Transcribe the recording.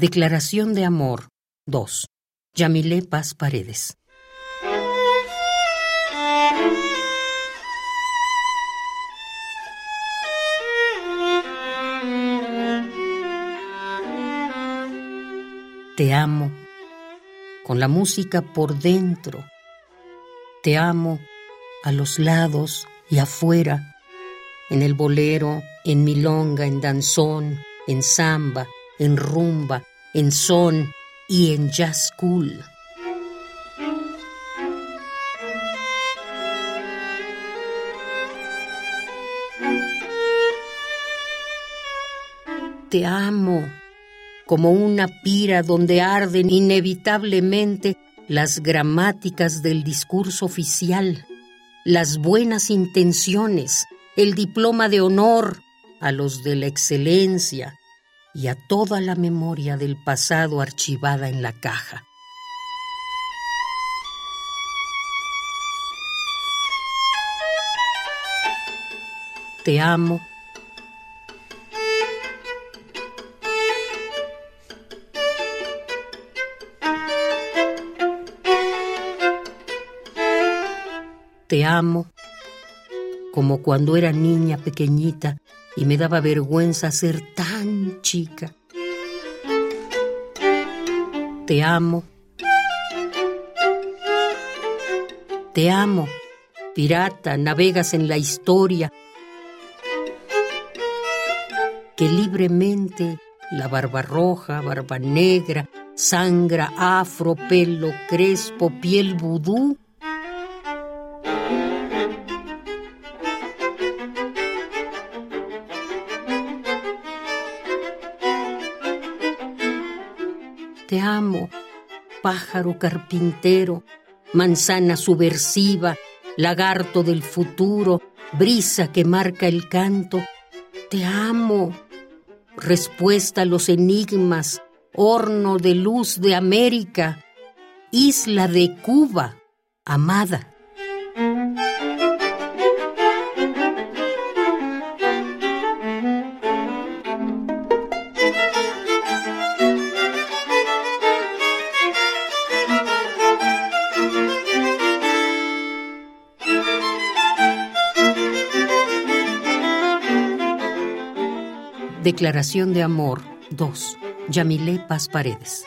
Declaración de Amor 2. Yamilé Paz Paredes. Te amo con la música por dentro. Te amo a los lados y afuera, en el bolero, en milonga, en danzón, en samba, en rumba, en son y en jazz. Te amo como una pira donde arden inevitablemente las gramáticas del discurso oficial, las buenas intenciones, el diploma de honor a los de la excelencia y a toda la memoria del pasado archivada en la caja. Te amo Te amo, como cuando era niña pequeñita y me daba vergüenza ser tan chica. Te amo. Te amo, pirata, navegas en la historia, que libremente la barba roja, barba negra, sangra, afro, pelo crespo, piel vudú, Te amo, pájaro carpintero, manzana subversiva, lagarto del futuro, brisa que marca el canto. Te amo, respuesta a los enigmas, horno de luz de América, isla de Cuba, amada. Declaración de Amor 2. Yamilé Paz Paredes.